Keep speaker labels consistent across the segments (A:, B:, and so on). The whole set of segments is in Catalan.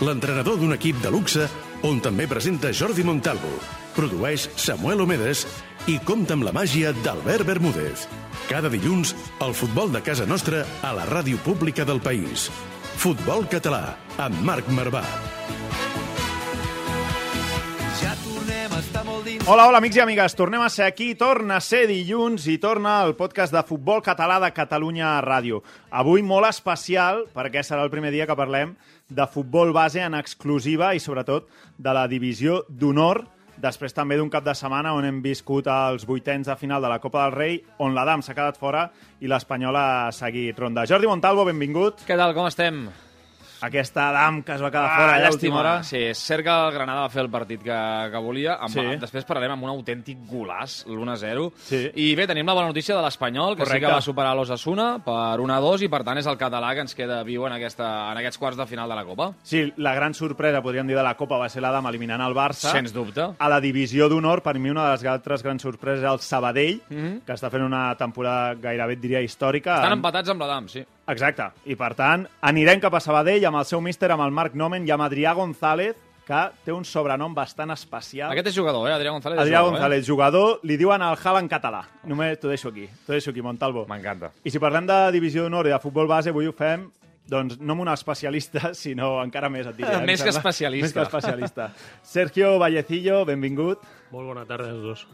A: l'entrenador d'un equip de luxe on també presenta Jordi Montalvo, produeix Samuel Omedes i compta amb la màgia d'Albert Bermúdez. Cada dilluns, el futbol de casa nostra a la ràdio pública del país. Futbol Català, amb Marc Marvà.
B: Hola, hola, amics i amigues. Tornem a ser aquí. Torna a ser dilluns i torna el podcast de futbol català de Catalunya Ràdio. Avui molt especial, perquè serà el primer dia que parlem de futbol base en exclusiva i, sobretot, de la divisió d'honor després també d'un cap de setmana on hem viscut els vuitens de final de la Copa del Rei, on l'Adam s'ha quedat fora i l'Espanyol ha seguit ronda. Jordi Montalvo, benvingut.
C: Què tal, com estem?
B: Aquesta Adam que es va quedar fora a l'última hora.
C: Ah, Sí, és cert que el Granada va fer el partit que, que volia. Amb,
B: Sí.
C: Després parlarem amb un autèntic golàs, l'1-0.
B: Sí.
C: I bé, tenim la bona notícia de l'Espanyol, que sí
B: Correcte.
C: que va superar l'Osasuna per 1-2 i, per tant, és el català que ens queda viu en, aquesta, en aquests quarts de final de la Copa.
B: Sí, la gran sorpresa, podríem dir, de la Copa va ser l'Adam eliminant el Barça.
C: Sens dubte.
B: A la divisió d'honor, per mi, una de les altres grans sorpreses és el Sabadell, que està fent una temporada gairebé, diria, històrica.
C: Estan
B: Amb-
C: empatats amb l'Adam, sí.
B: Exacte. I, per tant, anirem cap a Sabadell amb el seu míster, amb el Marc Nomen i amb Adrià González, que té un sobrenom bastant especial.
C: Aquest és jugador, eh? Adrià González.
B: Adrià
C: jugador,
B: González, jugador, li diuen el Hal en català. Només t'ho deixo aquí. T'ho deixo aquí, Montalvo.
C: Eh? M'encanta.
B: I si parlem de divisió d'honor i de futbol base, avui ho fem doncs no amb un especialista, sinó encara més, et diria.
C: Més que especialista.
B: Més que especialista. Sergio Vallecillo, benvingut.
D: Molt bona tarda als dos.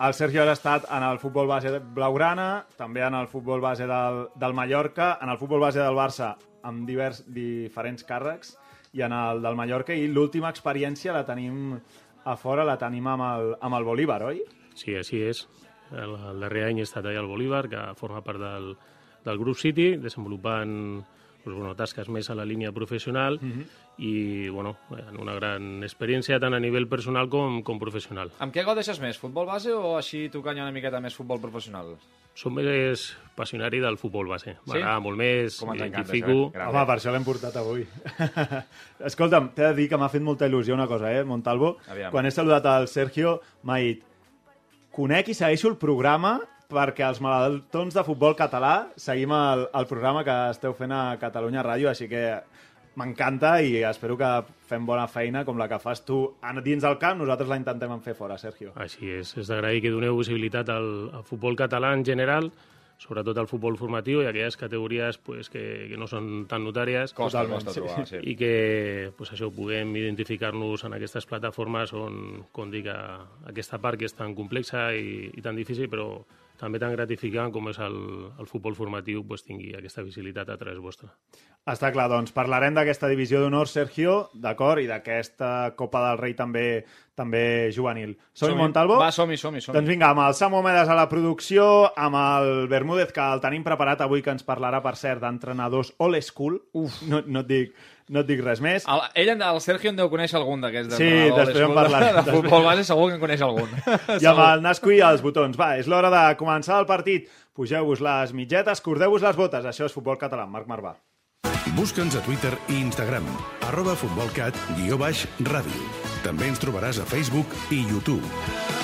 B: El Sergio ha estat en el futbol base blaugrana, també en el futbol base del, del Mallorca, en el futbol base del Barça amb divers, diferents càrrecs, i en el del Mallorca, i l'última experiència la tenim a fora, la tenim amb el, amb el Bolívar, oi?
D: Sí, així és. El, el darrer any he estat allà al Bolívar, que forma part del, del grup City, desenvolupant doncs, bueno, tasques més a la línia professional i bueno, en una gran experiència tant a nivell personal com, com professional.
C: Amb què gaudeixes més, futbol base o així tocant una miqueta més futbol professional?
D: Som més passionari del futbol base.
C: Sí?
D: M'agrada molt més, m'identifico...
C: eh?
B: Home, per això l'hem portat avui. Escolta'm, t'he de dir que m'ha fet molta il·lusió una cosa, eh, Montalvo?
C: Aviam.
B: Quan he saludat al Sergio, m'ha dit conec i segueixo el programa perquè els malaltons de futbol català seguim el, el programa que esteu fent a Catalunya Ràdio, així que m'encanta i espero que fem bona feina com la que fas tu dins del camp, nosaltres la intentem fer fora, Sergio.
D: Així és, és d'agrair que doneu visibilitat al, al futbol català en general, sobretot al futbol formatiu i aquelles categories pues, que, que no són tan notàries
C: Costa, costa
B: sí.
C: trobar, sí.
D: i que pues, això puguem identificar-nos en aquestes plataformes on, com dic, a, aquesta part que és tan complexa i, i tan difícil, però també tan gratificant com és el, el futbol formatiu pues, tingui aquesta visibilitat a través vostra.
B: Està clar, doncs parlarem d'aquesta divisió d'honor, Sergio, d'acord, i d'aquesta Copa del Rei també també juvenil. Som-hi,
C: Som-hi.
B: Montalvo?
C: Va, som-hi, som-hi, som-hi.
B: Doncs vinga, amb el Samu Omedes a la producció, amb el Bermúdez, que el tenim preparat avui, que ens parlarà, per cert, d'entrenadors old school. Uf. No, no, et dic, no et dic res més.
C: El, ell, en- el Sergio en deu conèixer algun d'aquests.
B: Sí,
C: d'entrenador
B: després en parlarem.
C: De, de futbol base segur que en coneix algun.
B: I amb el Nasco i els botons. Va, és l'hora de començar el partit. Pugeu-vos les mitgetes, cordeu-vos les botes. Això és Futbol Català. Marc Marvà.
A: Busca'ns a Twitter i Instagram, arroba futbolcat, guió baix, ràdio. També ens trobaràs a Facebook i YouTube.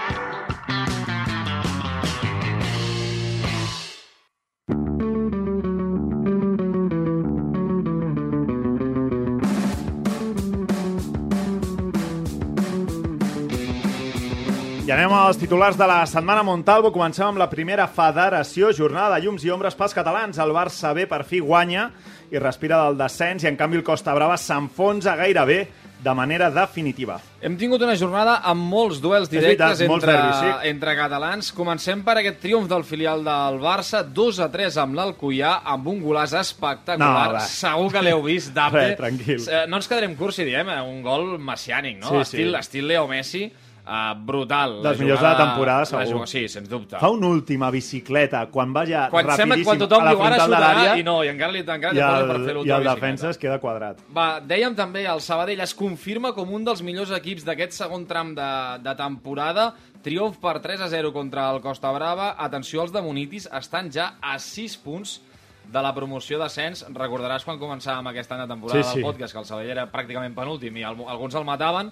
B: Als titulars de la setmana Montalvo. Comencem amb la primera federació, jornada de llums i ombres pels catalans. El Barça B per fi guanya i respira del descens i en canvi el Costa Brava s'enfonsa gairebé de manera definitiva.
C: Hem tingut una jornada amb molts duels
B: veritat,
C: directes
B: molts
C: entre,
B: derbis, sí.
C: entre catalans. Comencem per aquest triomf del filial del Barça, 2 a 3 amb l'Alcoià, amb un golàs espectacular.
B: No, va.
C: Segur que l'heu vist, Dape.
B: Res, tranquil.
C: Eh, No ens quedarem curts si diem, eh, un gol messiànic, no?
B: Sí, sí.
C: estil, estil Leo Messi, eh, brutal.
B: Dels millors de la temporada,
C: la
B: segur.
C: jugada- Sí, sens dubte.
B: Fa una última bicicleta quan va ja
C: quan sembla
B: rapidíssim
C: quan tothom
B: a la frontal de l'àrea
C: i no, i encara li, encara
B: i el,
C: per fer
B: i el defensa es queda quadrat.
C: Va, dèiem també, el Sabadell es confirma com un dels millors equips d'aquest segon tram de, de temporada. Triomf per 3 a 0 contra el Costa Brava. Atenció, els de Munitis estan ja a 6 punts de la promoció d'ascens. Recordaràs quan començàvem aquest any de temporada
B: Sí, sí.
C: del podcast que el Sabadell era pràcticament penúltim i el, alguns el mataven.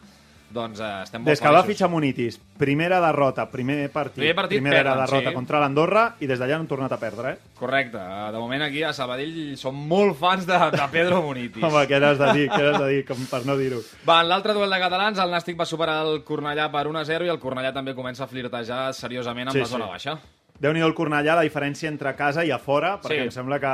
C: Doncs eh, estem molt
B: Des que va
C: feliços.
B: fitxar Munitis, primera derrota, primer partit,
C: Primer partit
B: primera
C: perden,
B: derrota
C: sí.
B: contra l'Andorra i des d'allà no han tornat a perdre, eh?
C: Correcte. Eh, De moment aquí a Sabadell som molt fans de, de Pedro Munitis.
B: Home, què n'has de dir, què n'has de dir, com per no dir-ho.
C: Va, en l'altre duel de catalans, el Nàstic va superar el Cornellà per 1-0 i el Cornellà també comença a flirtejar seriosament amb
B: Sí,
C: la zona
B: sí.
C: baixa.
B: déu nhi el Cornellà, la diferència entre casa i a fora, perquè
C: Sí.
B: em sembla que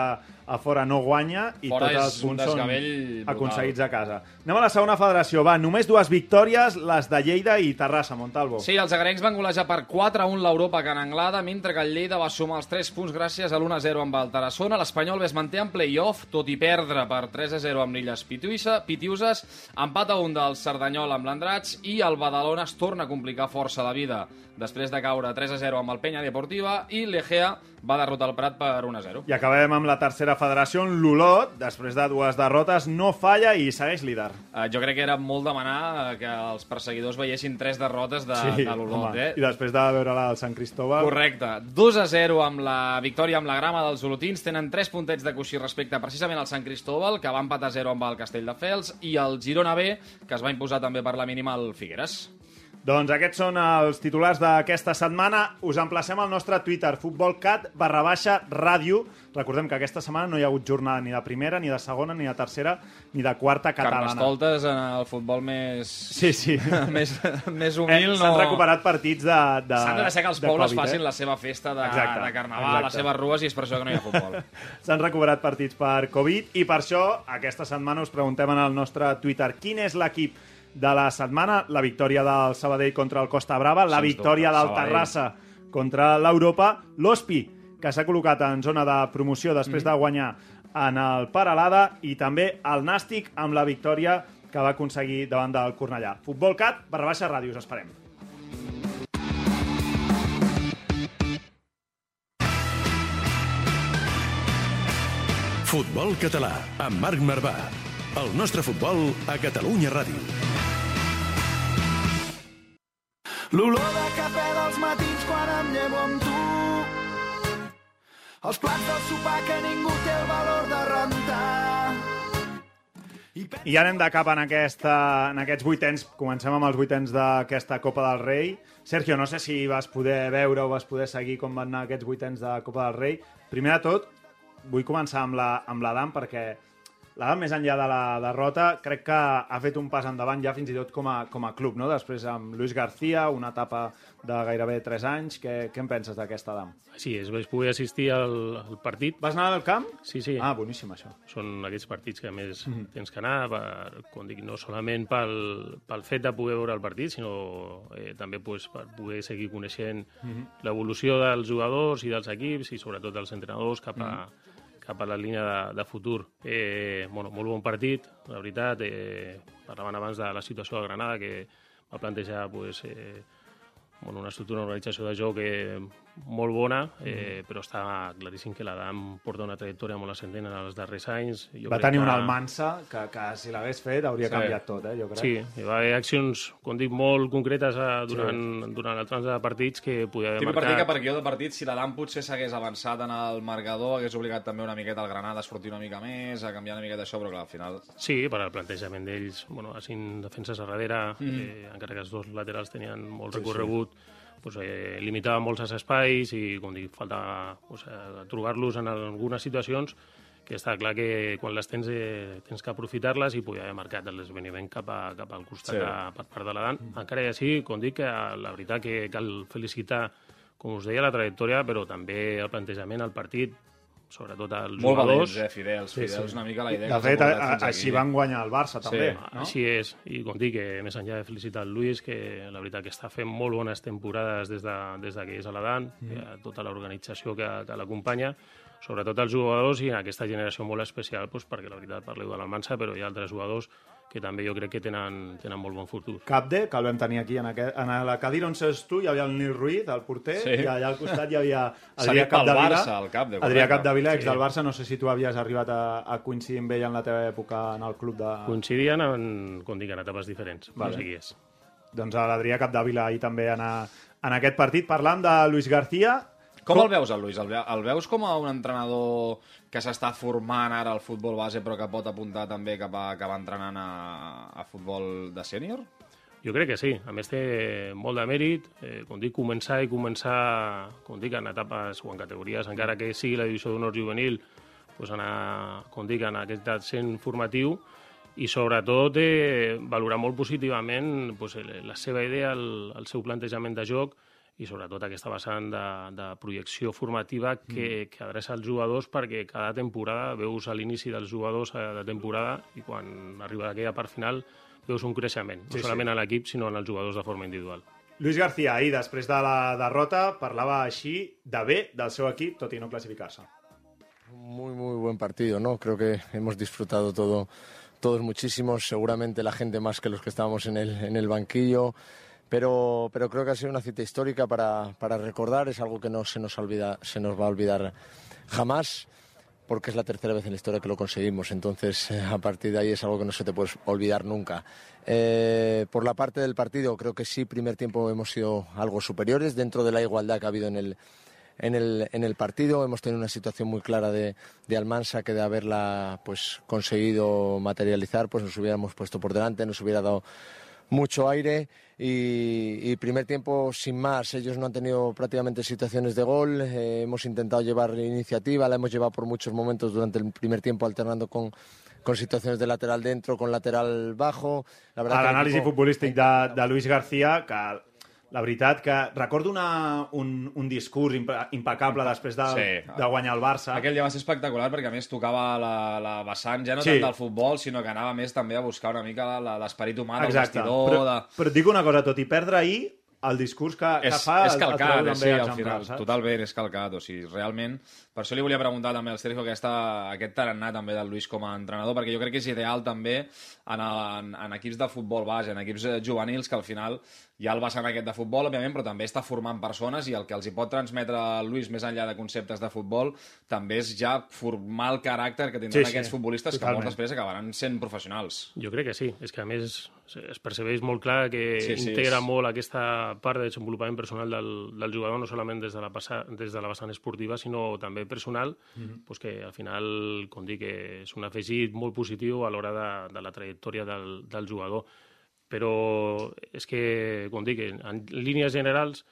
B: a fora no guanya i
C: Fora
B: tots els punts són
C: brutal.
B: aconseguits a casa. Anem a la segona federació. Va, només dues victòries, les de Lleida i Terrassa, Montalvo.
C: Sí, els agarencs van golejar per 4-1 l'Europa Can Anglada, mentre que el Lleida va sumar els 3 punts gràcies a l'1-0 amb el Tarassona. L'Espanyol es manté en play-off, tot i perdre per 3-0 amb l'Illes Pitiusa, Pitiuses, empat a un del Cerdanyol amb l'Andrats i el Badalona es torna a complicar força la vida després de caure 3-0 amb el Penya Deportiva i l'Egea va derrotar el Prat per 1-0.
B: I acabem amb la tercera federació, on l'Olot, després de dues derrotes, no falla i segueix líder.
C: Uh, jo crec que era molt demanar eh, que els perseguidors veiessin tres derrotes de, de l'Olot, eh?
B: I després de veure la del Sant Cristóbal...
C: Correcte. 2 a 0 amb la victòria amb la grama dels olotins. Tenen 3 puntets de coixí respecte precisament al Sant Cristóbal, que va empatar 0 amb el Castelldefels, i el Girona B, que es va imposar també per la mínima al Figueres.
B: Doncs aquests són els titulars d'aquesta setmana. Us emplacem al nostre Twitter, futbolcat barra baixa ràdio. Recordem que aquesta setmana no hi ha hagut jornada ni de primera, ni de segona, ni de tercera, ni de quarta catalana.
C: Carnestoltes en el futbol més...
B: Sí, sí.
C: més, més
B: Eh,
C: humil, no...
B: S'han recuperat partits de, de
C: S'han de deixar que els
B: de
C: pobles
B: Covid,
C: facin
B: eh?
C: la seva festa de,
B: Exacte,
C: de carnaval,
B: exacte.
C: les seves rues, i és per això que no hi ha futbol.
B: S'han recuperat partits per Covid i per això aquesta setmana us preguntem en el nostre Twitter quin és l'equip de la setmana, la victòria del Sabadell contra el Costa Brava, la victòria del. Terrassa contra l'Europa, l'Ospi, que s'ha col·locat en zona de promoció després
C: Mhm.
B: de guanyar en el Paralada, i també el Nàstic amb la victòria que va aconseguir davant del Cornellà. Futbolcat, barra baixa ràdio, us esperem.
A: Futbol català, amb Marc Marvà. El nostre futbol a Catalunya Ràdio.
E: L'olor de cafè dels matins quan em llevo amb tu. Els plats del sopar que ningú té el valor de rentar.
B: I ara anem de cap en, aquesta, en aquests vuitens. Comencem amb els vuitens d'aquesta Copa del Rei. Sergio, no sé si vas poder veure o vas poder seguir com van anar aquests vuitens de Copa del Rei. Primer de tot, vull començar amb la- amb l'Adam perquè l'Adam, més enllà de la derrota, crec que ha fet un pas endavant ja fins i tot com a, com a club, no? Després amb Luis García, una etapa de gairebé 3 anys. Què, què en penses d'aquesta Adam?
D: Sí, es vaig poder assistir al, al partit.
B: Vas anar al camp?
D: Sí, sí.
B: Ah, boníssim, això.
D: Són aquests partits que a més
B: Mhm.
D: tens que anar, per, com dic, no solament pel, pel fet de poder veure el partit, sinó eh, també pues, per poder seguir coneixent
B: Mhm.
D: l'evolució dels jugadors i dels equips i sobretot dels entrenadors cap a,
B: Mhm.
D: Cap a la línia de, de futur. Eh, bueno, molt bon partit, la veritat. Eh, parlaven abans de la situació de Granada, que va plantejar pues, eh, bueno, una estructura, una organització de joc eh, molt bona, eh, però està claríssim que l'Adam porta una trajectòria molt ascendent en els darrers anys. Jo
B: Va tenir
D: que-
B: un Almansa que, que si l'hagués fet hauria
C: Sí.
B: canviat tot, eh, jo crec.
D: Sí, hi va haver accions, com dic, molt concretes eh, durant, durant el trams de partits que podia haver
C: Típic
D: marcat...
C: partit que per guió de partit, si l'Adam potser s'hagués avançat en el marcador, hagués obligat també una miqueta el Granada a sortir una mica més, a canviar una miqueta això, però clar, al final...
D: Sí, per al plantejament d'ells, bueno, a cinc defenses a darrere,
C: Mm.
D: eh, encara que els dos laterals tenien molt recorregut, pues, eh, limitaven molts els espais i, com dic, faltava pues, eh, trobar-los en algunes situacions que està clar que quan les tens eh, tens que aprofitar-les i poder haver marcat l'esveniment cap, a, cap al costat
C: Sí.
D: de, per part de l'Adam. Encara i així, com dic, que la veritat que cal felicitar, com us deia, la trajectòria, però també el plantejament, el partit, sobretot els
C: Molt
D: jugadors.
C: valents, eh, Fidels.
B: Sí,
C: Fidels,
B: sí.
C: una mica la idea
B: De fet, així van guanyar el Barça, també.
C: Sí.
B: no?
D: Així és, i com dic, que més enllà de felicitar el Lluís, que la veritat que està fent molt bones temporades des de, des de que és a l'Adan, mm. tota l'organització que, que l'acompanya, sobretot els jugadors i en aquesta generació molt especial, doncs, perquè la veritat parleu de l'Almansa, però hi ha altres jugadors que també jo crec que tenen, tenen molt bon futur.
B: Capde, que el vam tenir aquí en, aquest, en la cadira on seus tu, hi havia el Nil Ruiz, el porter,
C: Sí.
B: i allà al costat hi havia Adrià Capdevila.
C: Barça, el Capde,
B: Adrià
C: correcte.
B: Capdevila, ex
D: Sí.
B: del Barça, no sé si tu havies arribat a, a coincidir amb ell en la teva època en el club de...
D: Coincidien en, com dic, en etapes diferents,
B: Vale.
D: vale. seguies.
B: Doncs a l'Adrià Capdevila ahir també en, a, en aquest partit. Parlant de Luis García,
C: Com el veus, el ve- el veus com a un entrenador que s'està formant ara al futbol base però que pot apuntar també cap a acabar entrenant a, a futbol de sènior?
D: Jo crec que sí. A més, té molt de mèrit. Eh, com dic, començar i començar, com dic, en etapes o en categories, encara que sigui la divisió d'honor juvenil, doncs anar, com dic, en aquest sent formatiu i sobretot eh, valorar molt positivament el- la seva idea, el, el seu plantejament de joc i sobretot aquesta vessant de, de projecció formativa que, que adreça als jugadors perquè cada temporada veus a l'inici dels jugadors eh, de temporada i quan arriba aquella part final veus un creixement, no
B: Sí, sí.
D: solament en l'equip sinó en els jugadors de forma individual.
B: Luis García ahir, després de la derrota, parlava així de bé del seu equip, tot i no classificar-se.
F: Muy, muy buen partido, ¿no? Creo que hemos disfrutado todo, todos muchísimo, seguramente la gente más que los que estábamos en el, en el banquillo, pero, pero creo que ha sido una cita histórica para, para recordar, es algo que no se nos, olvida, se nos va a olvidar jamás, porque es la tercera vez en la historia que lo conseguimos, entonces eh, a partir de ahí es algo que no se te puede olvidar nunca. Eh, por la parte del partido, creo que sí, primer tiempo hemos sido algo superiores dentro de la igualdad que ha habido en el, en el, en el partido. Hemos tenido una situación muy clara de, de Almansa que de haberla pues, conseguido materializar, pues nos hubiéramos puesto por delante, nos hubiera dado mucho aire y, y primer tiempo sin más. Ellos no han tenido prácticamente situaciones de gol. eh, hemos intentado llevar la iniciativa, la hemos llevado por muchos momentos durante el primer tiempo alternando con, con situaciones de lateral dentro, con lateral bajo. La que
B: l'anàlisi
F: equipo-
B: futbolístic de, de Luis García, que la veritat que recordo una, un, un discurs impe- impecable després de,
C: Sí.
B: de guanyar el Barça.
C: Aquell dia va ser espectacular perquè a més tocava la, la vessant ja no
B: Sí.
C: tant del futbol, sinó que anava més també a buscar una mica l'esperit humà del
B: Exacte.
C: vestidor.
B: Però,
C: de...
B: però et dic una cosa, tot i perdre ahir, el discurs que, que
C: és,
B: fa
C: és
B: el- el
C: calcat, eh,
B: també
C: sí, al final,
B: saps?
C: totalment és calcat, o sigui, realment, per això li volia preguntar també al Sergio aquesta, aquest tarannà també del Luis com a entrenador, perquè jo crec que és ideal també en, el, en, en equips de futbol base, en equips eh, juvenils, que al final hi ha el vessant aquest de futbol, òbviament, però també està formant persones i el que els hi pot transmetre el Luis més enllà de conceptes de futbol també és ja formar el caràcter que tindran
B: Sí, sí,
C: aquests futbolistes
B: totalment.
C: que molts després acabaran sent professionals.
D: Jo crec que sí. És que, a més, es percebeix molt clar que
C: Sí,
D: sí,
C: sí,
D: integra
C: és-
D: molt aquesta part de desenvolupament personal del, del jugador, no solament des de la, passa, des de la vessant esportiva, sinó també personal, mm. -hmm. pues que al final, com dic, és un afegit molt positiu a l'hora de, de la trajectòria del, del jugador. Però és que, com dic, en, línies generals,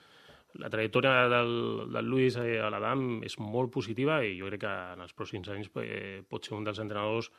D: la trajectòria del, del Luis eh, a l'Adam és molt positiva i jo crec que en els pròxims anys eh, pot ser un dels entrenadors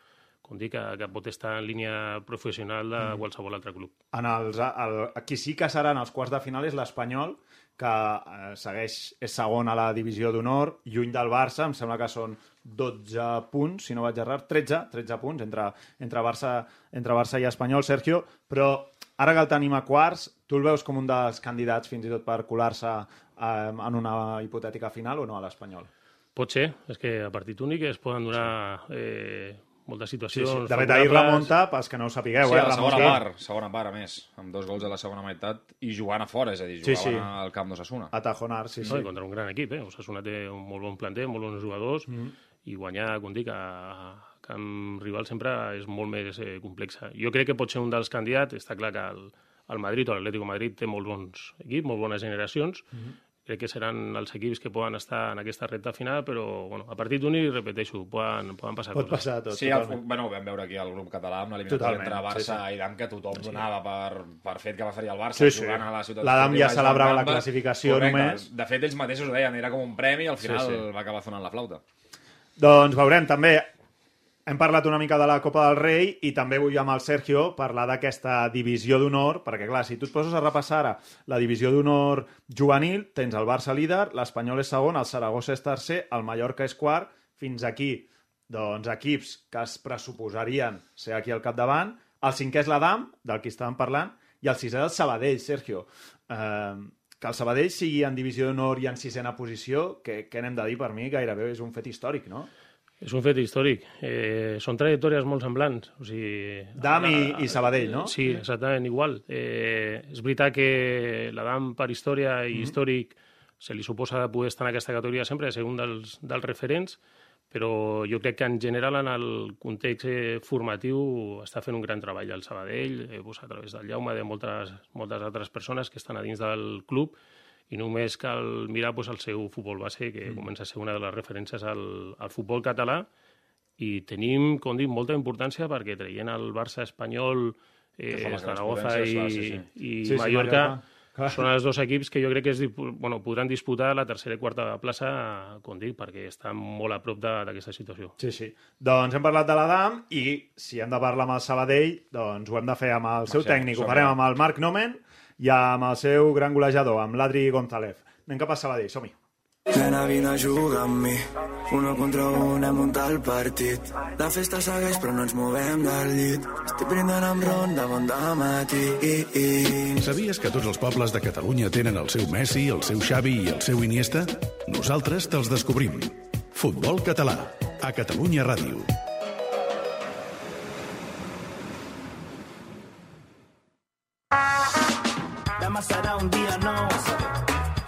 D: com dic, que, que pot estar en línia professional de qualsevol altre club.
B: En els, el, qui sí que serà en els quarts de final és l'Espanyol, que eh, segueix, és segon a la divisió d'honor, lluny del Barça, em sembla que són 12 punts, si no vaig errar, 13, 13 punts entre, entre, Barça, entre Barça i Espanyol, Sergio, però ara que el tenim a quarts, tu el veus com un dels candidats fins i tot per colar-se eh, en una hipotètica final o no a l'Espanyol?
D: Pot ser, és que a partit únic es poden donar eh, moltes
B: Sí,
D: situacions
B: sí. De fet, ahir remunta, pels que no ho sapigueu,
C: Sí,
B: eh?
C: a la segona part, segona part, a més, amb dos gols a la segona meitat i jugant a fora, és a dir,
B: Sí,
C: jugaven
B: sí.
C: al camp d'Osasuna.
B: a Tajonar, sí,
D: No,
B: sí.
D: contra un gran equip, eh? Osasuna té un molt bon planter, molt bons jugadors, mm. i guanyar, com dic, a, camp rival sempre és molt més eh, complexa. Jo crec que pot ser un dels candidats, està clar que el, el Madrid o l'Atlético Madrid té molt bons equips, molt bones generacions, mm. Crec que seran els equips que poden estar en aquesta recta final, però bueno, a partit únic, repeteixo, poden, poden passar
B: Pot
D: coses.
B: passar tot,
C: Sí, el, bueno, ho vam veure aquí al grup català amb l'eliminatòria
B: Totalment,
C: entre Barça
B: sí,
C: i Dam, que tothom donava per, per fet que va fer el Barça
B: Sí, sí.
C: jugant a la ciutat
B: L'Adam ja celebrava la classificació
C: Correcte.
B: només.
C: De fet, ells mateixos ho deien, era com un premi i al final
B: Sí, sí.
C: va acabar sonant la flauta.
B: Doncs veurem, també hem parlat una mica de la Copa del Rei i també vull amb el Sergio parlar d'aquesta divisió d'honor, perquè clar, si tu et poses a repassar ara la divisió d'honor juvenil, tens el Barça líder, l'Espanyol és segon, el Saragossa és tercer, el Mallorca és quart fins aquí doncs, equips que es pressuposarien ser aquí al capdavant. El cinquè és l'Adam, del que estàvem parlant, i el sisè és el Sabadell, Sergio. Eh, que el Sabadell sigui en divisió d'honor i en sisena posició, què, què n'hem de dir per mi? Gairebé és un fet històric, no?
D: És un fet històric. Eh, són trajectòries molt semblants. O sigui,
B: Dam i, i Sabadell, no?
D: Sí, exactament, igual. Eh, és veritat que l'Adam, per història i mm -hmm. històric, se li suposa de poder estar en aquesta categoria sempre, ser un dels, dels referents, però jo crec que en general en el context eh, formatiu està fent un gran treball el Sabadell, eh, a través del Jaume, de moltes, moltes altres persones que estan a dins del club, i només cal mirar pues, el seu futbol base, que mm. comença a ser una de les referències al, al futbol català, i tenim, com dic, molta importància perquè traient el Barça espanyol, eh, Zaragoza i,
C: clar, sí, sí.
D: i
B: Sí, sí,
D: Mallorca, són els dos equips que jo crec que es, bueno, podran disputar la tercera i quarta plaça, com dic, perquè estan molt a prop de- d'aquesta situació.
B: Sí, sí. Doncs hem parlat de l'Adam i si hem de parlar amb el Sabadell, doncs ho hem de fer amb el seu
C: sí,
B: tècnic. Ho farem amb el Marc Nomen i amb el seu gran golejador, amb l'Adri González. Anem cap a Sabadell, som-hi.
E: Nena, vine a jugar amb mi. Uno contra un hem muntat el partit. La festa segueix però no ens movem del llit. Estic brindant amb ron de bon dematí.
A: Sabies que tots els pobles de Catalunya tenen el seu Messi, el seu Xavi i el seu Iniesta? Nosaltres te'ls descobrim. Futbol català, a Catalunya Ràdio.
G: Demà serà un dia nou.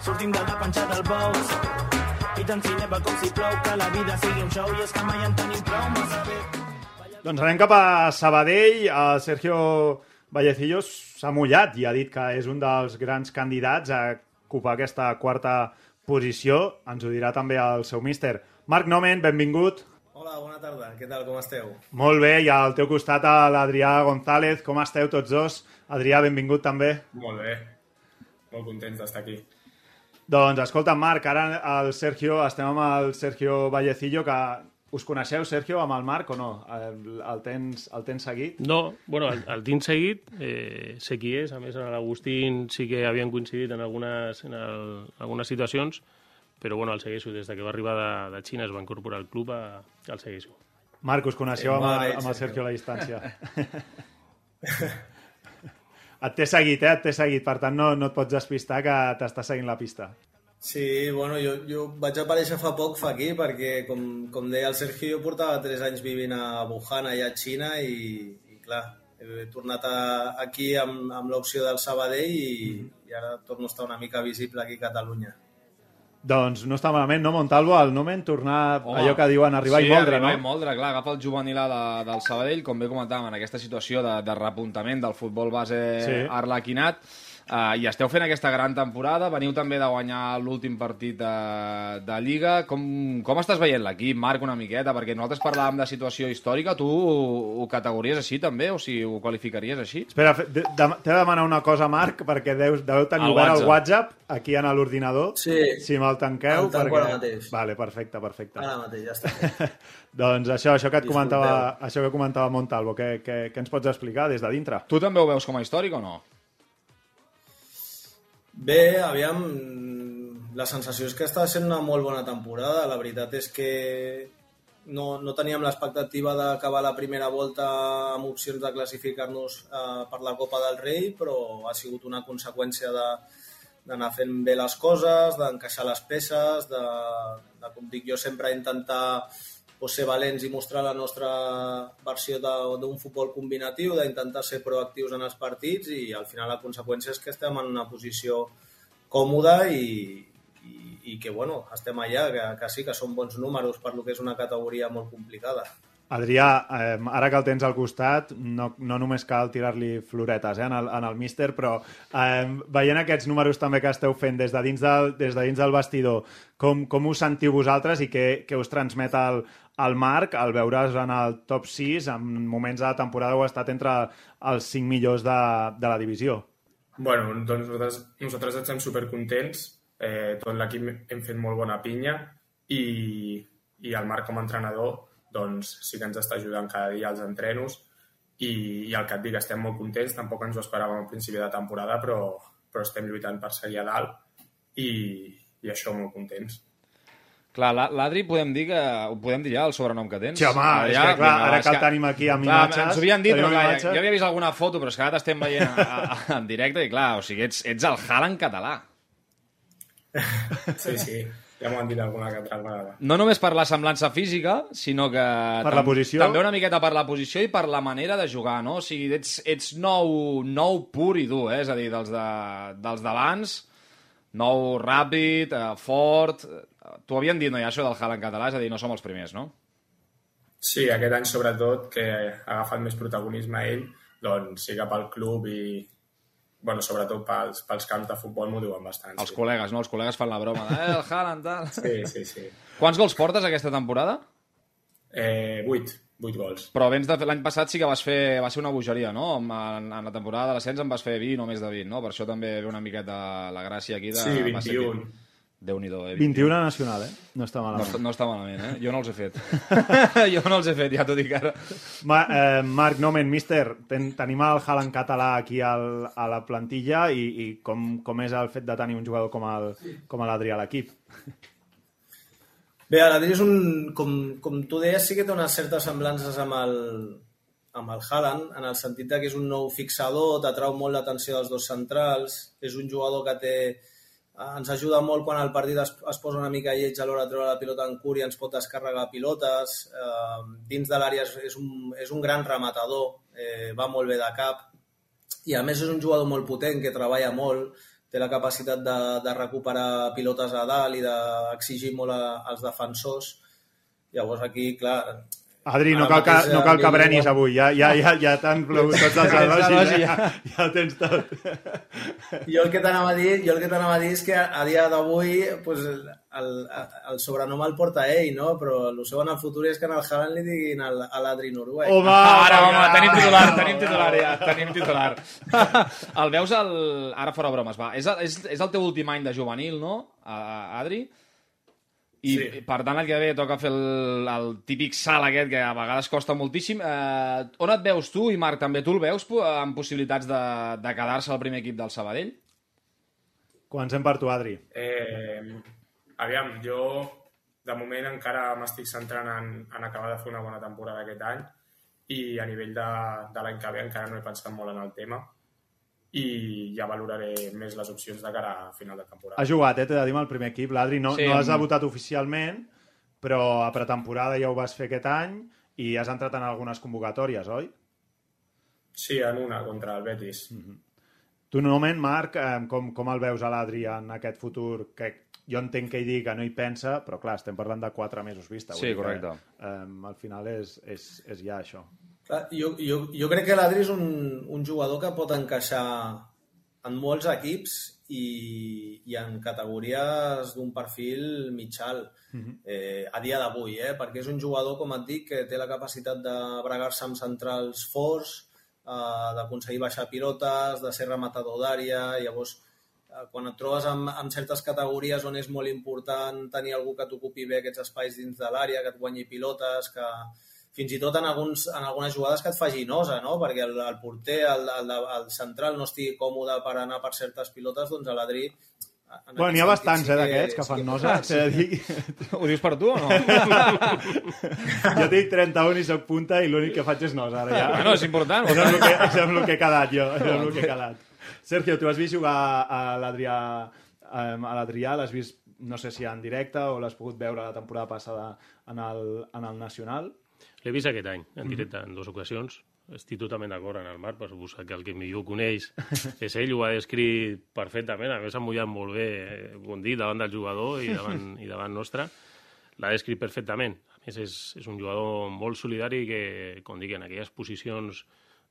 G: Sortim de la panxa del bous. I tant si neva com si plou, que la vida sigui un show i és que mai en tenim prou, massa bé.
B: Doncs anem cap a Sabadell. El Sergio Vallecillos s'ha mullat i ha dit que és un dels grans candidats a ocupar aquesta quarta posició. Ens ho dirà també el seu míster. Marc Nomen, benvingut.
H: Hola, bona tarda. Què tal, com esteu?
B: Molt bé, i al teu costat l'Adrià González. Com esteu tots dos? Adrià, benvingut també.
H: Molt bé. Molt contents d'estar aquí.
B: Doncs escolta, Marc, ara el Sergio, estem amb el Sergio Vallecillo, que us coneixeu, Sergio, amb el Marc o no? El, el, tens, el tens seguit?
D: No, bueno, el, el tinc seguit, eh, sé qui és, a més en l'Agustín sí que havien coincidit en algunes, en el, algunes situacions, però bueno, el segueixo des de que va arribar de, de Xina, es va incorporar al club, a, el segueixo.
B: Marc, us coneixeu
H: Eh,
B: amb, amb el
H: Sergio.
B: Sergio a la distància. et té seguit, eh? Et té seguit, per tant no, no et pots despistar que t'està seguint la pista.
H: Sí, bueno, jo, jo vaig aparèixer fa poc fa aquí perquè, com, com deia el Sergio, jo portava 3 anys vivint a Wuhan, allà a Xina, i, i clar, he tornat a, aquí amb, amb l'opció del Sabadell i, i ara torno a estar una mica visible aquí a Catalunya.
B: Doncs no està malament, no, Montalvo? El Nomen tornar
C: Home,
B: allò que diuen arribar
C: sí,
B: i moldre,
C: arribar
B: no?
C: i moldre, clar, agafa el juvenil de, del Sabadell, com bé comentàvem, en aquesta situació de, de repuntament del futbol base
B: Sí.
C: sí. arlequinat, Uh, I esteu fent aquesta gran temporada, veniu també de guanyar l'últim partit de, de Lliga. Com, com estàs veient l'equip, Marc, una miqueta? Perquè nosaltres parlàvem de situació històrica, tu ho, ho categories així també, o si ho qualificaries així?
B: Espera, fe- de- de- t'he de demanar una cosa, Marc, perquè deus, deveu tenir
C: El
B: obert el
C: WhatsApp.
B: WhatsApp aquí en l'ordinador.
H: Sí.
B: Si me'l tanqueu.
H: El tanco
B: perquè...
H: ara mateix.
B: Vale, perfecte, perfecte.
H: Ara mateix, ja està.
B: doncs això, això que et
H: Disculpeu.
B: comentava, això que comentava Montalvo, què, què, què ens pots explicar des de dintre?
C: Tu també ho veus com a històric o no?
H: Bé, aviam, la sensació és que està sent una molt bona temporada. La veritat és que no, no teníem l'expectativa d'acabar la primera volta amb opcions de classificar-nos eh, per la Copa del Rei, però ha sigut una conseqüència de d'anar fent bé les coses, d'encaixar les peces, de, de, com dic jo, sempre intentar pues, ser valents i mostrar la nostra versió d'un futbol combinatiu, d'intentar ser proactius en els partits i al final la conseqüència és que estem en una posició còmoda i, i, i que bueno, estem allà, que, que sí que són bons números per lo que és una categoria molt complicada.
B: Adrià, eh, ara que el tens al costat, no, no només cal tirar-li floretes eh, en, el, en el míster, però eh, veient aquests números també que esteu fent des de dins del, des de dins del vestidor, com, com us sentiu vosaltres i què, què us transmet el, el Marc al veure's en el top 6, en moments de la temporada heu estat entre els 5 millors de, de la divisió?
I: Bueno, doncs nosaltres, nosaltres estem supercontents, eh, tot l'equip hem fet molt bona pinya i, i el Marc com a entrenador doncs sí que ens està ajudant cada dia als entrenos i, i el que et dic, estem molt contents, tampoc ens ho esperàvem al principi de temporada, però, però estem lluitant per seguir a dalt i, i això molt contents.
C: Clar, la- l'Adri podem dir que... Ho podem dir ja, el sobrenom que tens?
B: Sí, home,
C: Ah,
B: és
C: ja?
B: que, clar,
C: Vinga,
B: ara que el tenim aquí amb
C: clar,
B: imatges,
C: Ens ho havien dit, però clar,
B: imatges.
C: jo havia vist alguna foto, però és que ara t'estem veient a, a, en directe i clar, o sigui, ets, ets el Haaland català.
I: Sí, sí, ja m'ho han dit alguna que altra vegada.
C: No només per la semblança física, sinó que...
B: Per la posició.
C: També una miqueta per la posició i per la manera de jugar, no? O sigui, ets, ets nou, nou pur i dur, eh? És a dir, dels de- dels d'abans, nou ràpid, eh, fort... T'ho havien dit, no, ja, això del Haaland català, és a dir, no som els primers, no?
I: Sí, aquest any sobretot, que ha agafat més protagonisme ell, doncs sí que pel club i, bueno, sobretot pels, pels camps de futbol m'ho diuen bastant.
C: Els
I: sí.
C: col·legues, no? Els col·legues fan la broma de, eh, el Haaland, tal...
I: Sí, sí, sí.
C: Quants gols portes aquesta temporada?
I: Eh, 8, 8 gols.
C: Però vens de... l'any passat sí que vas fer... va ser una bogeria, no? En, en la temporada de l'ascens en vas fer 20 o més de 20, no? Per això també ve una miqueta la gràcia aquí de...
I: Sí,
C: va ser
I: 21.
C: Déu-n'hi-do, eh?
B: 21 a nacional, eh? No està
C: No,
B: malament.
C: està- no està malament, eh? Jo no els he fet. jo no els he fet, ja t'ho dic ara.
B: Ma, eh, Marc Nomen, míster, ten, tenim el Haaland català aquí al, a la plantilla i, i com, com és el fet de tenir un jugador com el- com a l'Adri a l'equip?
H: Bé, l'Adri és un... Com, com tu deies, sí que té unes certes semblances amb el, amb el Haaland, en el sentit de que és un nou fixador, t'atrau molt l'atenció dels dos centrals, és un jugador que té ens ajuda molt quan el partit es, es posa una mica lleig a l'hora de treure la pilota en curt i ens pot descarregar pilotes. Eh, dins de l'àrea és, és, un, és un gran rematador, eh, va molt bé de cap i a més és un jugador molt potent que treballa molt, té la capacitat de, de recuperar pilotes a dalt i d'exigir molt a, als defensors. Llavors aquí, clar...
B: Adri, no cal, que, no cal que
H: nivell-
B: brenis avui, ja, ja, ja, ja t'han plogut tots els elogis,
C: elogi,
B: eh?
C: ja.
B: ja ho tens tot.
H: Jo el que t'anava a dir, jo el que t'anava a dir és que a dia d'avui pues, el, el sobrenom el porta ell, no? Però el seu en el futur és que en el Haaland li diguin al- a l'Adri Noruec.
B: Home,
C: Ara, home, tenim titular, tenim titular ja, tenim titular. el veus el... Ara fora bromes, va. És, el- és, és el teu últim any de juvenil, no, a- Adri? I,
I: Sí.
C: per tant, el que ve toca fer el, el típic salt aquest, que a vegades costa moltíssim. Eh, on et veus tu, i Marc, també tu el veus amb possibilitats de, de quedar-se al primer equip del Sabadell?
B: Comencem per tu, Adri.
I: Eh, aviam, jo de moment encara m'estic centrant en, en acabar de fer una bona temporada aquest any i a nivell de, de l'any que ve encara no he pensat molt en el tema i ja valoraré més les opcions de cara a final de temporada.
B: Ha jugat, eh, t'he de dir, amb el primer equip. L'Adri no,
C: Sí,
B: no has
C: amb-
B: debutat oficialment, però a pretemporada ja ho vas fer aquest any i has entrat en algunes convocatòries, oi?
I: Sí, en una, contra el Betis.
B: Tu, normalment, Marc, com, com el veus a l'Adri en aquest futur que jo entenc que ell digui que no hi pensa, però clar, estem parlant de quatre mesos vista.
C: Sí,
B: dir que,
C: correcte.
B: Eh, al final és, és, és ja això.
H: Clar, jo, jo, jo crec que l'Adri és un, un jugador que pot encaixar en molts equips i, i en categories d'un perfil mitjal eh, a dia d'avui, eh? perquè és un jugador, com et dic, que té la capacitat de bregar-se amb centrals forts, eh, d'aconseguir baixar pilotes, de ser rematador d'àrea, llavors eh, quan et trobes amb, amb certes categories on és molt important tenir algú que t'ocupi bé aquests espais dins de l'àrea, que et guanyi pilotes, que fins i tot en, alguns, en algunes jugades que et faci nosa, no? perquè el, el porter, el, el, el central no estigui còmode per anar per certes pilotes, doncs a l'Adri... en
B: Bueno, n'hi ha bastants, eh, d'aquests que
H: sí
B: fan nosa, de dir.
C: Ho dius per tu o no?
B: Jo tinc 31 i soc punta i l'únic que faig és nosa, ara ja.
C: Bueno, és important.
B: És amb el que, és amb el que he quedat, jo. És amb el que he quedat. Sergio, tu has vist jugar a l'Adrià a l'Adrià, l'has vist, no sé si en directe o l'has pogut veure la temporada passada en el, en el Nacional?
D: L'he vist aquest any, en directe, en dues ocasions. Estic totalment d'acord en el Marc, per suposar que el que millor coneix és ell, ho ha descrit perfectament, a més s'ha mullat molt bé, eh, bon dit, davant del jugador i davant, i davant nostre. L'ha descrit perfectament. A més, és, és un jugador molt solidari que, com dic, en aquelles posicions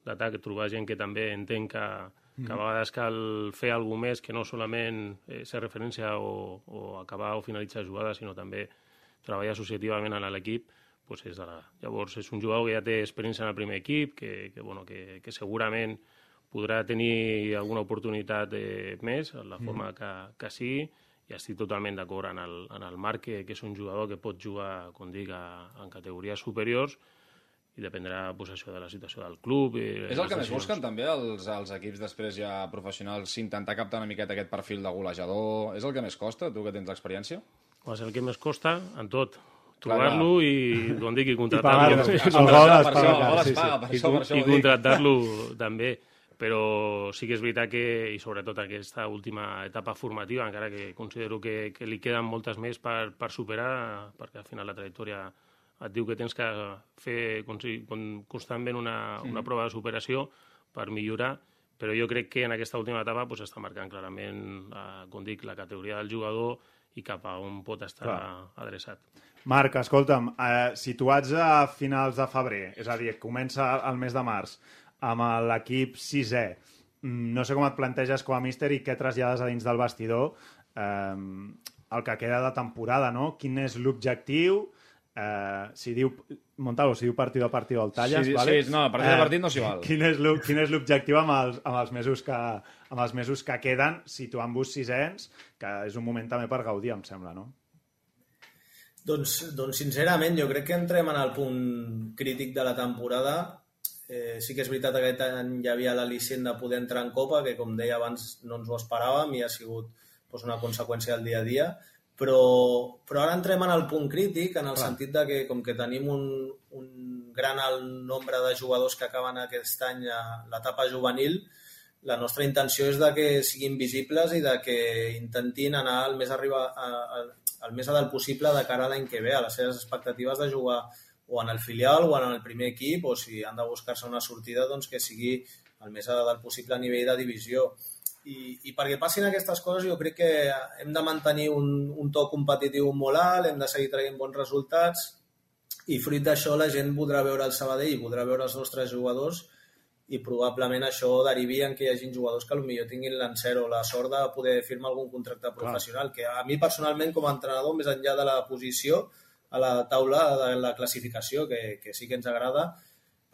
D: d'atac, trobar gent que també entén que, que a vegades cal fer alguna més que no solament eh, ser referència o, o acabar o finalitzar jugades, sinó també treballar associativament en l'equip, pues és la... Llavors és un jugador que ja té experiència en el primer equip, que, que, bueno, que, que segurament podrà tenir alguna oportunitat eh, més, en la forma que, que sigui, i estic totalment d'acord en, el, en el Marc, que, que és un jugador que pot jugar, com dic, a, en categories superiors, i dependrà pues, això de la situació del club. I
C: És el que més busquen també els, els equips després ja professionals, intentar captar una miqueta aquest perfil de golejador. És el que més costa, tu que tens l'experiència?
D: és el que més costa en tot trobar-lo i, com dic, i
B: pagar-lo.
D: contractar-lo.
B: Sí, sí, sí, sí.
D: i,
C: això
D: i contractar-lo també però sí que és veritat que, i sobretot aquesta última etapa formativa, encara que considero que, que li queden moltes més per, per superar, perquè al final la trajectòria et diu que tens que fer constantment una, una prova de superació per millorar, però jo crec que en aquesta última etapa pues, està marcant clarament, eh, com dic, la categoria del jugador i cap a on pot estar
B: Clar.
D: adreçat.
B: Marc, escolta'm, eh, situats a finals de febrer, és a dir, comença el mes de març, amb l'equip sisè, mm, no sé com et planteges com a míster i què trasllades a dins del vestidor eh, el que queda de temporada, no? Quin és l'objectiu? Eh, si diu Montalvo, si diu partit a partit el talles,
C: Sí,
B: vale?
C: sí, no, partit a partit no s'hi val.
B: L'o- quin és l'objectiu amb, els, amb, els mesos que, amb els mesos que queden, situant-vos sisens, que és un moment també per gaudir, em sembla, no?
H: Doncs, doncs sincerament, jo crec que entrem en el punt crític de la temporada. Eh, sí que és veritat que aquest any hi havia l'al·licient de poder entrar en Copa, que com deia abans no ens ho esperàvem i ha sigut doncs, una conseqüència del dia a dia, però, però ara entrem en el punt crític, en el
B: Clar.
H: sentit de que com que tenim un, un gran alt nombre de jugadors que acaben aquest any a l'etapa juvenil, la nostra intenció és de que siguin visibles i de que intentin anar el més, arriba, a, a, el més a dalt possible de cara a l'any que ve, a les seves expectatives de jugar o en el filial o en el primer equip, o si han de buscar-se una sortida, doncs que sigui el més a dalt possible a nivell de divisió. I, I perquè passin aquestes coses jo crec que hem de mantenir un, un to competitiu molt alt, hem de seguir traient bons resultats i fruit d'això la gent podrà veure el Sabadell i podrà veure els nostres jugadors i probablement això derivi en que hi hagi jugadors que potser tinguin l'encert o la sort de poder firmar algun contracte professional, que a mi personalment com a entrenador, més enllà de la posició a la taula de la classificació, que, que sí que ens agrada,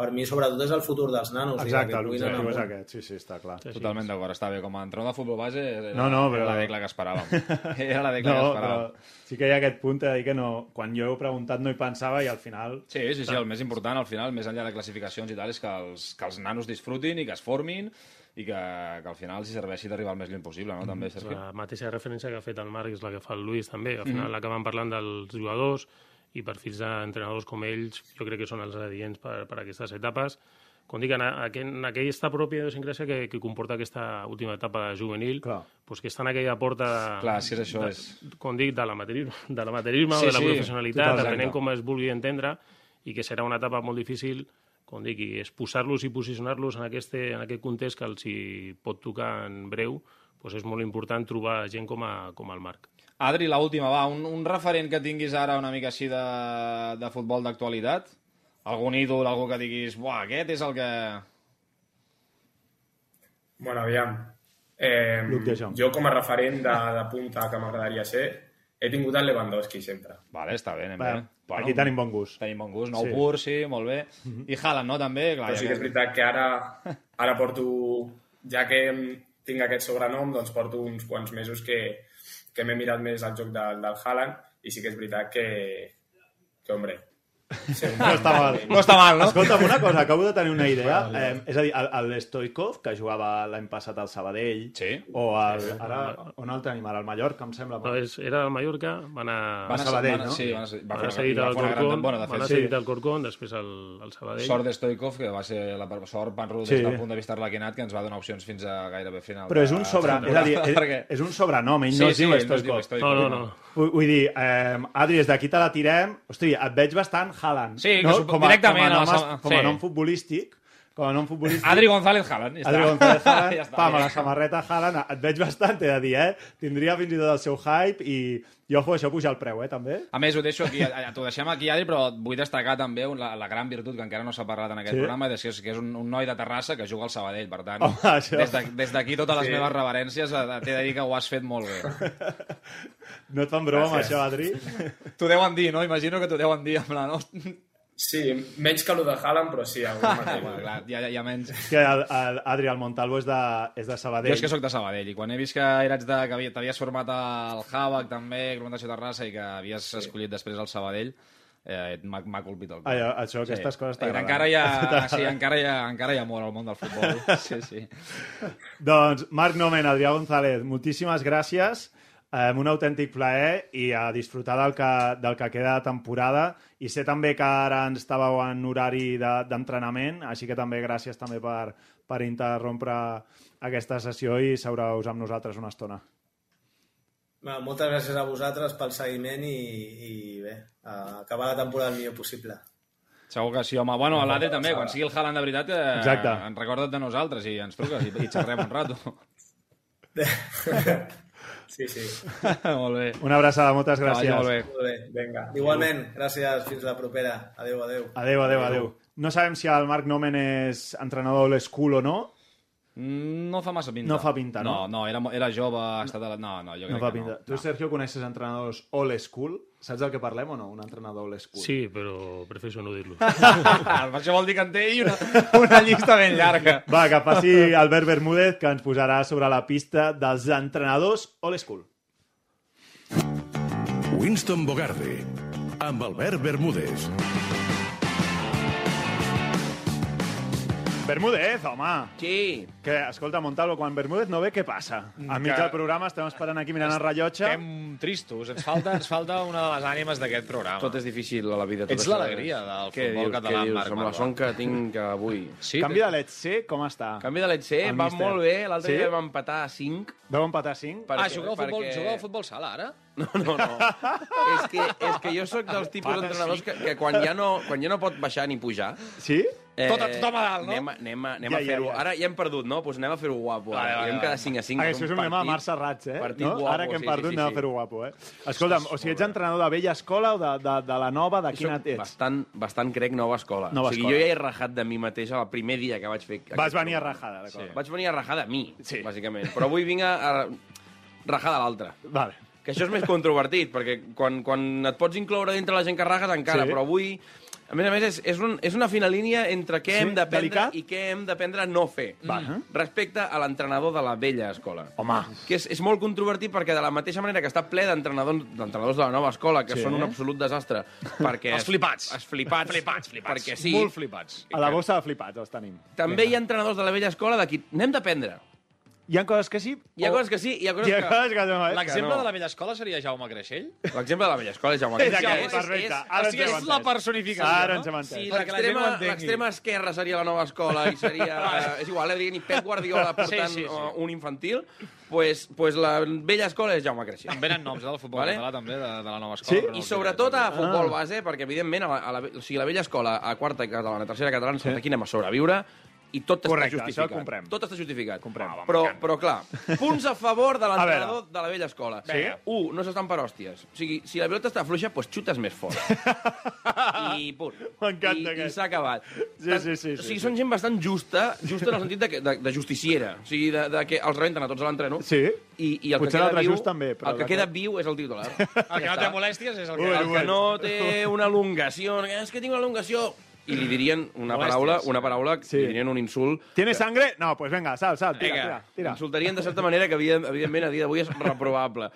H: per mi sobretot és el futur dels nanos.
B: Exacte, l'objectiu és aquest, sí, sí, està clar.
D: Sí, sí.
C: Totalment d'acord, està bé. Com a entrenador de futbol base era,
B: No, no, però-
C: era la decla que esperàvem. Era la decla
B: No,
C: que
B: però
C: esperàvem.
B: sí que hi ha aquest punt de dir que no, quan jo he preguntat no hi pensava i al final...
C: Sí, sí, sí, el més important al final, més enllà de classificacions i tal, és que els, que els nanos disfrutin i que es formin i que, que al final s'hi serveixi d'arribar el més lluny possible, no? També, Sergi?
D: La mateixa referència que ha fet el Marc és la que fa el Luis també. Al final acaben parlant dels jugadors i perfils d'entrenadors com ells jo crec que són els adients per, per aquestes etapes. Com dic, en, en aquesta pròpia idiosincràsia que, que comporta aquesta última etapa juvenil,
B: Clar.
D: pues que està en aquella porta...
C: Clar, si és això,
D: de,
C: és-
D: Com dic, de l'amaterisme, de l'amaterisme
C: Sí,
D: o de la
C: sí,
D: professionalitat, depenent com es vulgui entendre, i que serà una etapa molt difícil com dic, i és posar-los i posicionar-los en, aquest, en aquest context que els hi pot tocar en breu, doncs és molt important trobar gent com, a, com el Marc.
C: Adri, la última, va, un, un referent que tinguis ara una mica així de, de futbol d'actualitat? Algun ídol, algú que diguis, buah, aquest és el que...
I: Bueno, aviam. Eh, jo com a referent de, de punta que m'agradaria ser, he tingut el Lewandowski sempre.
C: Vale, està bé, anem
B: Bé,
C: bé.
B: aquí tenim bon gust.
C: Tenim bon gust, nou
B: Sí.
C: pur, sí, molt bé. I Haaland, no, també? Clar,
I: Però sí que és veritat que ara, ara porto, ja que tinc aquest sobrenom, doncs porto uns quants mesos que, que m'he mirat més el joc del, del Haaland i sí que és veritat que, que hombre, un-
B: No està mal.
C: No està mal, no?
B: Escolta'm, una cosa, acabo de tenir una idea. Eh, és a dir, el, el Stoikov, que jugava l'any passat al Sabadell,
C: Sí.
B: o el, ara, on el tenim ara? Al Mallorca, em sembla.
D: No, és, era el Mallorca, van a...
C: Van a,
B: Sabadell,
C: van a,
B: no?
C: Sí, van a, va
D: Van
C: fer
D: a al
C: una gran
D: Corcón,
C: de
D: van a
C: sí.
D: cedir al Corcón, després al, al Sabadell.
C: Sort de Stoikov, que va ser la sort Van Rull
B: Sí.
C: des del punt de vista arlequinat, que ens va donar opcions fins a gairebé final.
B: Però és un, sobre, és, a dir, és, és un sobrenom, ell
C: Sí,
B: no es
C: sí,
B: diu
C: ell no es diu
B: Stoikov.
C: Stoikov.
D: No, no, no.
B: Vull, dir, eh, Adri, des d'aquí te la tirem. Hosti, et veig bastant Haaland.
C: Sí,
B: no? com a,
C: directament
B: com a,
C: a
B: nom,
C: sala-
B: com a
C: sí.
B: nom futbolístic. Com a nom futbolístic.
C: Adri González Haaland, ja
B: Adri. González Haaland,
C: ja està.
B: pam, a la samarreta Haaland, et veig bastant, t'he de dir, eh? Tindria fins i tot el seu hype i, i ojo, això puja el preu, eh, també?
C: A més, ho deixo aquí, t'ho deixem aquí, Adri, però vull destacar també la, la gran virtut que encara no s'ha parlat en aquest
B: Sí?
C: programa, és que és, que és un, un noi de Terrassa que juga al Sabadell, per tant,
B: Home, això-
C: des de- des d'aquí totes les meves reverències eh, t'he de dir que ho has fet molt bé.
B: No et fan broma amb això, Adri?
C: T'ho deuen dir, no? Imagino que t'ho deuen dir, en plan, no?
I: Sí, menys que el de Haaland, però sí, algun mateix.
C: bueno, clar, ja, ja, ja menys...
B: Que el, el, Adri, el Montalvo és de, és de Sabadell.
C: Jo és que sóc de Sabadell i quan he vist que eres de, que havia- t'havies format al Havac també, Aglomeració Terrassa i que havies sí. escollit després el Sabadell, eh, m'ha m'ha colpit el cor.
B: Allò, això, aquestes coses t'agraden.
C: Encara hi, ha, sí, encara, hi ha, encara hi ha amor al món del futbol. Sí, sí.
B: Doncs, Marc Nomen, Adrià González, moltíssimes gràcies. Amb un autèntic plaer i a disfrutar del que, del que queda de temporada i sé també que ara ens estàveu en horari de- d'entrenament, així que també gràcies també per, per interrompre aquesta sessió i seure-us amb nosaltres una estona.
H: Bueno, moltes gràcies a vosaltres pel seguiment i, i bé, acabar la temporada el millor possible.
C: Segur que sí, home. Bueno, a l'Ade també, quan sigui el Haaland de veritat, eh,
B: Exacte.
C: en recorda't de nosaltres i ens truques i, i xerrem un rato.
H: Sí, sí.
C: molt bé.
B: Una abraçada, moltes
C: Que
B: gràcies.
C: molt bé.
H: Molt bé.
I: Vinga.
H: Igualment, gràcies. Fins la propera. Adéu, adéu.
B: Adéu, adéu, adéu. No sabem si el Marc Nomen és entrenador old school o no.
C: Mm, No fa massa pinta.
B: No fa pinta, no?
C: No, no era, era jove, ha estat... A la... No, no, jo crec
B: No fa
C: que
B: pinta.
C: no.
B: Tu, Sergio, coneixes entrenadors old school? Saps del que parlem o no? Un entrenador old school.
D: Sí, però prefereixo no dir-lo.
C: Per això vol dir que en té una, una llista ben llarga.
B: Va, que passi Albert Bermúdez, que ens posarà sobre la pista dels entrenadors old school.
A: Winston Bogarde, amb Albert Bermúdez.
B: Bermúdez, home!
J: Sí.
B: Que, escolta, Montalvo, quan Bermúdez no ve, què passa? Enmig
K: Que-
B: del programa estem esperant aquí mirant el rellotge.
K: Estem tristos. Ens falta, ens falta una de les ànimes d'aquest programa.
J: Tot és difícil a la vida. tot
K: Ets l'alegria del
J: Què
K: futbol
J: dius,
K: català,
J: Què dius?
K: Marc
J: Amb la son que tinc avui.
K: Sí,
B: Canvi de Let's C, com està?
J: Canvi de l'ETC,
B: El
J: va
B: míster.
J: molt bé. L'altre
B: Sí?
J: dia vam empatar a 5.
B: Veu empatar 5?
K: Ah, jugueu a futbol, jugueu a futbol sala, ara?
J: No, no, no. és, que, és que jo sóc dels tipus d'entrenadors que, que quan, ja no, quan ja no pot baixar ni pujar...
B: Sí?
K: Tot a tothom a dalt, no?
J: Anem, a- anem, a- anem
B: Ja,
J: a
B: ja,
J: fer-ho.
B: ja.
J: Ara ja hem perdut, no? Doncs pues anem a fer-ho guapo. Ara. Anem
K: vale.
J: cada 5 a 5.
B: Ah, això és un lema de Marc Serrats, eh?
J: Partit
B: no?
J: guapo,
B: Ara que hem
J: sí,
B: perdut,
J: sí,
B: anem
J: sí.
B: a fer-ho guapo, eh? Escolta'm, o sigui, ets entrenador de vella escola o de, de, de la nova? De quina
J: Soc
B: ets?
J: bastant, bastant, crec, nova escola.
B: Nova
J: o sigui,
B: escola.
J: jo ja he rajat de mi mateix el primer dia que vaig fer...
B: Vas
J: aquest
B: venir a rajada, d'acord.
J: Sí. Vaig venir a rajar de mi,
B: Sí.
J: bàsicament. Però avui vinc a, a rajar de l'altre.
B: Vale.
J: Que això és més controvertit, perquè quan, quan et pots incloure dintre la gent que rajes encara,
B: Sí.
J: però avui... A més a més, és, és, un, és una fina línia entre què
B: Sí?
J: hem d'aprendre
B: Delicat?
J: i què hem d'aprendre a no fer.
B: Vale.
J: Respecte a l'entrenador de la vella escola.
B: Home.
J: Que és, és molt controvertit perquè de la mateixa manera que està ple d'entrenadors d'entrenadors de la nova escola, que
B: Sí.
J: són un absolut desastre, perquè...
K: Els flipats.
J: Els flipats.
K: Flipats, flipats.
J: Perquè sí.
K: Molt flipats.
B: A la bossa de flipats els tenim.
J: També hi ha entrenadors de la vella escola de qui n'hem d'aprendre.
B: Hi ha coses que sí?
J: Hi ha
B: o-
J: coses que sí, hi ha coses
B: Hi ha
J: que...
B: coses que no, eh?
K: L'exemple
J: no.
K: de la vella escola seria Jaume Creixell?
J: L'exemple de la vella escola és Jaume Creixell.
B: aquest,
J: És-
B: perfecte.
J: és-
B: Ara
K: o sigui, és la personificació,
B: Ara
K: no?
B: ens hem entès.
J: Sí, l'extrema esquerra seria la nova escola i seria... és igual, eh, ni Pep Guardiola portant
K: Sí, sí, sí.
J: uh, un infantil, pues, pues la vella escola és Jaume Creixell.
K: Em venen noms eh, del futbol
J: Vale.
K: català, també, de, de la nova
B: Sí?
K: escola. no
J: I sobretot a
K: diré.
J: futbol
B: Ah.
J: base, perquè evidentment a la, a la, o sigui, la vella escola, a quarta catalana, a tercera catalana, sí. aquí anem a sobreviure i tot
B: Correcte,
J: està
B: això
J: justificat.
B: ho comprem.
J: Tot està justificat.
B: Comprem. Ah,
J: però, però clar, punts a favor de l'entrenador de la vella escola.
B: Sí?
J: Un, no s'estan per hòsties. O sigui, si la pilota està fluixa, doncs xutes més fort. I punt.
B: M'encanta
J: I, i s'ha acabat.
B: Sí, sí, sí,
J: O
B: sí,
J: sigui,
B: sí.
J: són gent bastant justa, justa en el sentit de, que- de, de justiciera. O sigui, de, de que els rebenten a tots a l'entreno.
B: Sí?
J: I, i el
B: Potser
J: que queda
B: l'altre
J: viu,
B: just també, però
J: el que queda viu és el titular.
K: El que no té molèsties és el que...
B: Ui,
J: El que no té una elongació, és que tinc una elongació, i li dirien una paraula, una paraula,
B: Sí.
J: li dirien un insult.
B: ¿Tienes sangre? No, pues venga, sal, sal, tira, tira, tira.
J: insultarien de certa manera que, evident- evidentment, a dia d'avui és reprovable.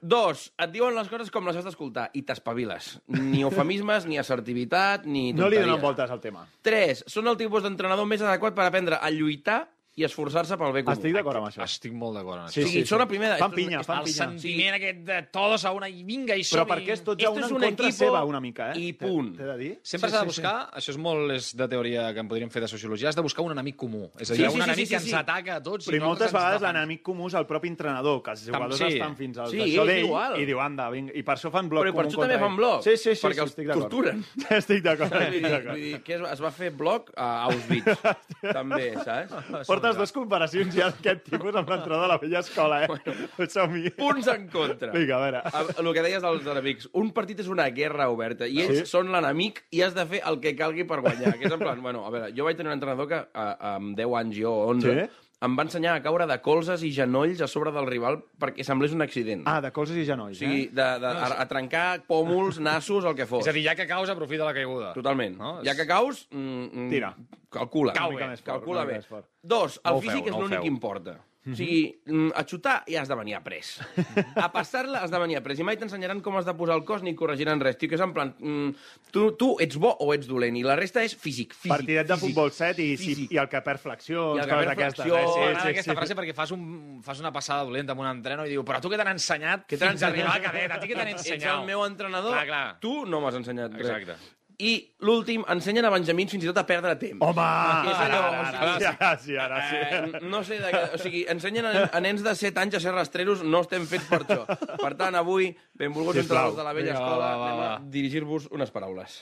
J: Dos, et diuen les coses com les has d'escoltar i t'espaviles. Ni eufemismes, ni assertivitat, ni
B: No li
J: tonteries.
B: donen voltes al tema.
J: Tres, són el tipus d'entrenador més adequat per aprendre a lluitar i esforçar-se pel bé comú.
B: Estic d'acord amb això.
K: Estic molt d'acord amb
B: Sí,
K: això.
J: o sigui,
B: sí,
J: són
B: sí.
J: el primer... de-
B: Fan pinya, fan
K: El
B: pinya.
K: sentiment aquest de todos a una i vinga i som
B: Però perquè és tots a
J: Esto
B: una
J: és
B: en
J: un
B: contra
J: equipo
B: seva, una mica, eh?
J: i punt.
B: T'he de dir?
K: Sempre
B: Sí,
K: s'ha de
B: sí,
K: buscar, això és molt és de teoria que en podríem fer de sociologia, has de buscar un enemic comú. És a dir,
J: Sí, sí,
K: un
J: sí,
K: enemic
J: sí,
K: que
J: sí,
K: ens
J: sí.
K: ataca a tots. i
B: Però i
K: no
B: moltes
K: que
B: vegades l'enemic comú és el propi entrenador, que els jugadors
K: sí.
B: estan fins al
J: Sí,
B: d'això
J: és
B: d'ell
J: igual.
B: i diu, anda, vinga, i per això fan bloc
J: Però per això també fan bloc,
B: Sí, sí, sí,
J: perquè
B: sí,
J: els
B: estic d'acord.
J: torturen.
B: Estic d'acord, estic d'acord.
J: que es va fer bloc a Auschwitz, també, saps?
B: Portes dues comparacions ja d'aquest tipus amb l'entrenador de la vella escola, eh? Bueno, Som-hi.
J: Punts en contra.
B: Vinga, a veure.
J: El que deies dels enemics. Un partit és una guerra oberta i ells
B: Sí.
J: són l'enemic i has de fer el que calgui per guanyar. Que és en plan, bueno, a veure, jo vaig tenir un entrenador que a, amb 10 anys, jo, o 11,
B: Sí?
J: Em va ensenyar a caure de colzes i genolls a sobre del rival perquè semblés un accident.
B: Ah, de colzes i genolls,
J: o sigui,
B: eh?
J: de, de, a, a trencar pòmuls, nassos, el que fos.
K: És a dir, ja que caus, aprofita la caiguda.
J: Totalment.
K: No?
J: Ja que caus, mm, mm,
B: Tira.
J: calcula.
B: Cau bé. fort,
J: calcula bé. Dos, el
K: No
J: físic
K: feu,
J: és l'únic que importa. O sigui, mm, a xutar ja has de venir après. A passar-la has de venir après. I mai t'ensenyaran com has de posar el cos ni corregiran res. Tio, que és en plan, mm, tu, tu ets bo o ets dolent, i la resta és físic. físic
B: Partidet de
J: físic.
B: futbol set i, si,
J: Físic.
B: i el que perd flexions,
J: I el que
B: coses
J: perd
B: d'aquestes.
J: flexió,
B: eh?
C: M'agrada aquesta frase perquè fas, un, fas una passada dolenta amb un entreno i diu però tu què t'han ensenyat
J: Que t'han
C: arribar a
J: ensenyat?
C: cadet? A ti què t'han
J: Ets
C: ensenyat?
J: el meu entrenador,
C: Clar, clar.
J: tu no m'has ensenyat res. I l'últim, ensenyen a benjamins fins i tot a perdre temps.
B: Home!
J: És allò,
B: Ara,
J: o
B: ara, ara, sí, ara sí.
J: Eh, no sé, de, o sigui, ensenyen a, a nens de 7 anys a ser rastreros, no estem fets per això. Per tant, avui, benvolguts
B: Sisplau.
J: entrenadors de la vella
C: Vinga,
J: escola,
C: va, va,
J: anem a
C: va.
J: dirigir-vos unes paraules.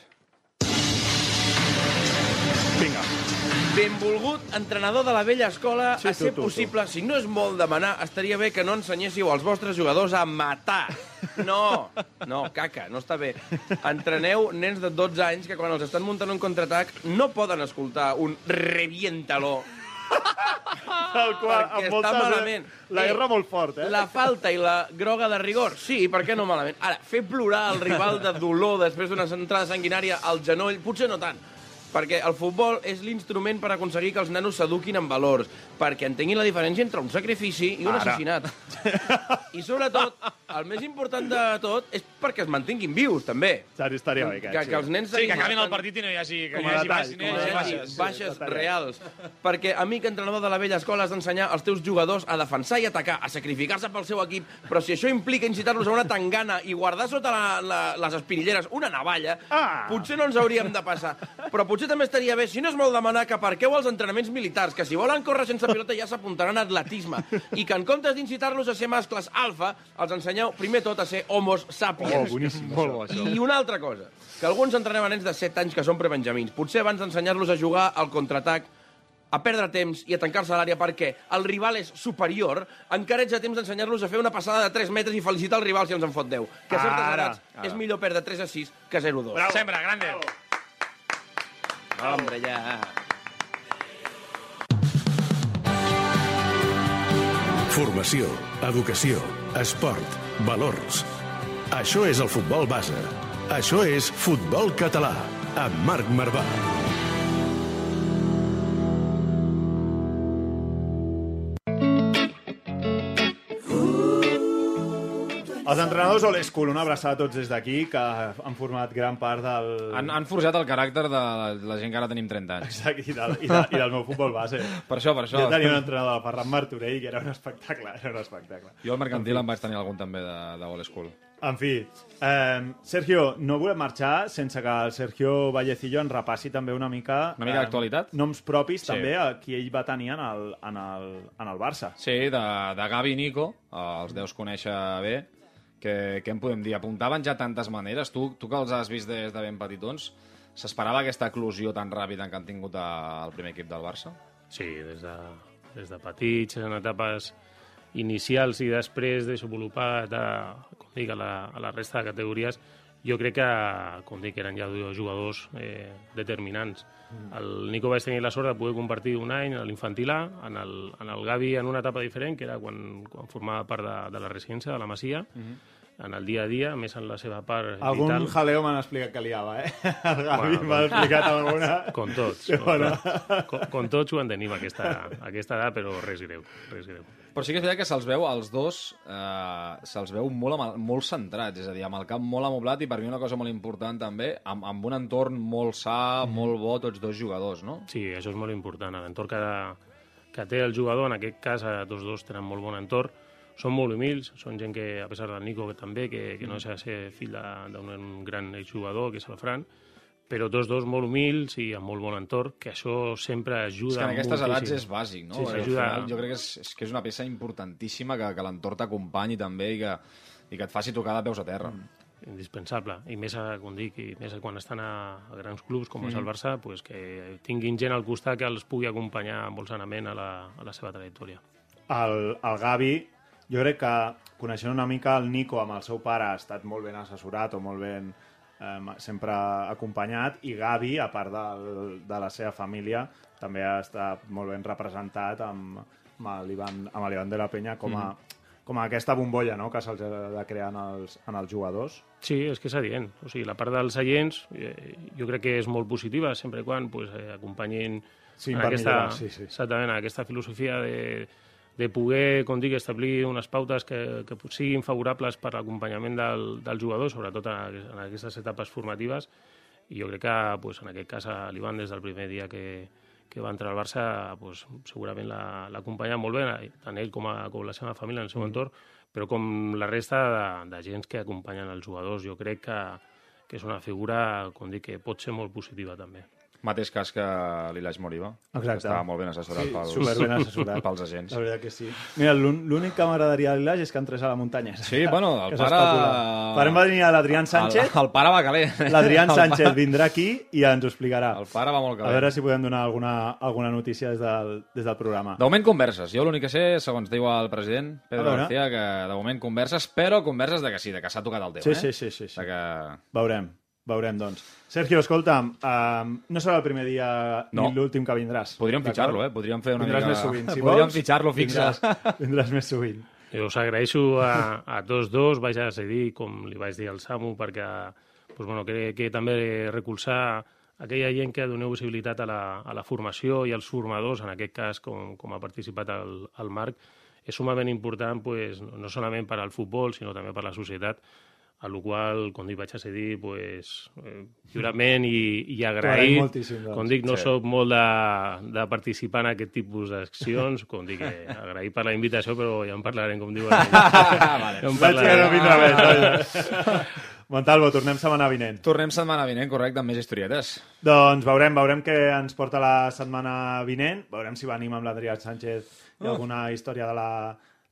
B: Vinga.
J: Benvolgut entrenador de la vella escola,
B: Sí,
J: a
B: tu,
J: ser
B: tu, tu.
J: possible, si no és molt demanar, estaria bé que no ensenyéssiu als vostres jugadors a matar. No, no, caca, no està bé. Entreneu nens de 12 anys que quan els estan muntant un contraatac no poden escoltar un reviéntalo
B: Tal qual,
J: perquè
B: amb
J: està
B: moltes...
J: malament.
B: La
J: Eh,
B: guerra molt fort, eh?
J: La falta i la groga de rigor, sí, per què no malament? Ara, fer plorar el rival de dolor després d'una entrada sanguinària al genoll, potser no tant, perquè el futbol és l'instrument per aconseguir que els nanos s'eduquin en valors, perquè entenguin la diferència entre un sacrifici i un
B: Ara.
J: assassinat. I sobretot, el més important de tot és perquè es mantinguin vius, també.
B: Sari, estaria bé,
J: Que, que els nens
C: Sí, que acabin el partit i no hi hagi, que no hi hagi,
B: detall,
C: baixes, no hi hagi baixes.
J: baixes, baixes
B: detallat.
J: reals. Perquè, amic entrenador de la vella escola, has d'ensenyar als teus jugadors a defensar i atacar, a sacrificar-se pel seu equip, però si això implica incitar-los a una tangana i guardar sota la, la, les espirilleres una navalla,
B: Ah!
J: potser no ens hauríem de passar. Però potser també estaria bé, si no és molt demanar, que aparqueu els entrenaments militars, que si volen córrer sense pilota ja s'apuntaran a atletisme, i que en comptes d'incitar-los a ser mascles alfa, els ensenyeu primer tot a ser homos sapiens.
B: Oh, boníssim,
C: Molt bo, això.
J: I una altra cosa, que alguns entrenem a nens de 7 anys que són prebenjamins. Potser abans d'ensenyar-los a jugar al contraatac, a perdre temps i a tancar-se a l'àrea perquè el rival és superior, encara ets a temps d'ensenyar-los a fer una passada de 3 metres i felicitar el rival si ens en fot 10. Que a certes
B: Ara.
J: edats és millor perdre 3 a 6 que 0 a 2.
C: Bravo. Sempre, grande.
J: Hombre, ja...
A: Formació, educació, esport, valors. Això és el futbol base. Això és Futbol Català, amb Marc Marvà.
B: Els entrenadors Old School, una abraçada a tots des d'aquí, que han format gran part del...
C: Han, han forjat el caràcter de la gent que ara tenim 30 anys.
B: Exacte, i, del, i, de, i del meu futbol base.
C: Per això, per això.
B: Jo tenia un entrenador, el Ferran Martorell, que era un espectacle, era un espectacle.
C: Jo al mercantil en vaig tenir algun també de, de old school.
B: En fi, eh, Sergio, no volem marxar sense que el Sergio Vallecillo ens repassi també una mica... eh,
C: Una mica d'actualitat?
B: Noms propis
C: Sí.
B: també a qui ell va tenir en el, en el, en el Barça.
C: Sí, de, de Gavi i Nico, eh, els deus conèixer bé, que, què en podem dir? Apuntaven ja tantes maneres. Tu, tu que els has vist des de ben petitons, s'esperava aquesta eclosió tan ràpida que han tingut al primer equip del Barça?
D: Sí, des de, des de petits, en etapes inicials i després desenvolupat a, com dic, a, la, a la resta de categories, jo crec que, com dic, eren ja dos jugadors eh, determinants. El Nico vaig tenir la sort de poder compartir un any a l'infantil A, en el, en el Gavi en una etapa diferent, que era quan, quan formava part de, de la residència, de la Masia, en el dia a dia, més en la seva part
B: Algun
D: vital.
B: jaleo m'han explicat que liava, eh? El Gavi
D: Bueno,
B: m'ha
D: com-
B: explicat alguna...
D: Com tots.
B: Sí,
D: Com,
B: bueno.
D: tots. com, com tots ho en tenim, aquesta, aquesta edat, però res greu, res greu.
C: Però sí que és veritat que se'ls veu, els dos, eh, se'ls veu molt, molt centrats, és a dir, amb el cap molt amoblat i per mi una cosa molt important també, amb, amb un entorn molt sa, molt bo, tots dos jugadors, no?
D: Sí, això és molt important. L'entorn que, que té el jugador, en aquest cas, eh, tots dos tenen molt bon entorn, són molt humils, són gent que, a pesar del Nico que també, que, que no deixa de ser fill de- d'un gran exjugador, que és el Fran, però tots dos molt humils i amb molt bon entorn, que això sempre ajuda
C: És que en aquestes edats
D: moltíssim.
C: és bàsic, no?
D: Sí,
C: al
D: s'ajuda...
C: final jo crec que és, és que és una peça importantíssima que, que l'entorn t'acompanyi també i que, i que et faci tocar de peus a terra.
D: indispensable, i més, a, com dic, i més a quan estan a, a grans clubs com és el
C: Mhm.
D: Barça, pues, que tinguin gent al costat que els pugui acompanyar molt sanament a la, a la seva trajectòria.
B: El, el Gavi, jo crec que coneixent una mica el Nico amb el seu pare ha estat molt ben assessorat o molt ben eh, sempre acompanyat i Gavi, a part del, de la seva família, també ha estat molt ben representat amb, amb l'Ivan de la Penya com a, com a aquesta bombolla no? que se'ls ha de crear en els, en els jugadors.
D: Sí, és que és adient. O sigui, la part dels seients eh, jo crec que és molt positiva, sempre quan pues, eh, acompanyin
B: Sí,
D: en aquesta,
B: millorar, sí, sí.
D: Exactament, aquesta filosofia de, de poder, com dic, establir unes pautes que, que siguin favorables per l'acompanyament del, del jugador, sobretot en, en aquestes etapes formatives, i jo crec que pues, en aquest cas a l'Ivan des del primer dia que, que va entrar al Barça pues, segurament l'acompanya molt bé, tant ell com, a, com la seva família en el seu entorn, però com la resta de, de gens que acompanyen els jugadors, jo crec que, que és una figura, com dic, que pot ser molt positiva també.
K: Mateix cas que l'Ilaix Moriba.
B: Exacte.
K: Estava molt ben assessorat
B: Sí,
K: pels,
B: superben assessorat.
K: pels agents.
B: La veritat que sí. Mira, l'ún- l'únic que m'agradaria a l'Ilaix és que entrés a la muntanya.
K: Sí, bueno, el
B: Que
K: pare-
B: s'especula. Farem venir a l'Adrián Sánchez.
K: El, el pare va caler.
B: L'Adrián
K: El
B: Sánchez
K: pare-
B: vindrà aquí i ens ho explicarà.
K: El pare va molt
B: A
K: calent.
B: veure si podem donar alguna, alguna notícia des del, des del programa.
K: De moment converses. Jo l'únic que sé, segons diu el president
B: A
K: Pedro. García, que de moment converses, però converses de que sí, de que s'ha tocat el teu,
B: Sí,
K: eh?
B: sí, sí, sí, sí.
K: De que...
B: Veurem, veurem, doncs. Sergio, escolta'm, um, no serà el primer dia
K: No.
B: ni l'últim que vindràs.
K: Podríem fitxar-lo, eh? Podríem fer una
B: vindràs
K: mica-
B: més sovint. Si
K: Podríem
B: vols,
K: fitxar-lo fixe.
B: Vindràs, vindràs més sovint.
D: Jo us agraeixo a, a tots dos, vaig a decidir, com li vaig dir al Samu, perquè pues, bueno, crec que també recolzar aquella gent que doneu visibilitat a la, a la formació i als formadors, en aquest cas, com, com ha participat el, el Marc, és sumament important pues, no no solament per al futbol, sinó també per la societat, a la qual, com dic, vaig a cedir pues, eh, lliurement i, i
B: agraïm moltíssim, doncs.
D: Com dic, no
B: Sí.
D: sóc molt de, de participar en aquest tipus d'accions, com dic, eh, agrair per la invitació, però ja en parlarem, com diuen.
K: vale.
D: Ja en parlarem.
B: Montalvo, tornem setmana vinent.
K: Tornem setmana vinent, correcte, amb més historietes.
B: Doncs veurem, veurem què ens porta la setmana vinent. Veurem si venim amb l'Adrià Sánchez i
K: Oh.
B: alguna història de la,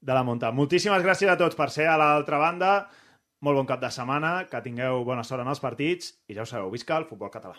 B: de la munta. Moltíssimes gràcies a tots per ser a l'altra banda. Molt bon cap de setmana, que tingueu bona sort en els partits i ja ho sabeu, visca el futbol català.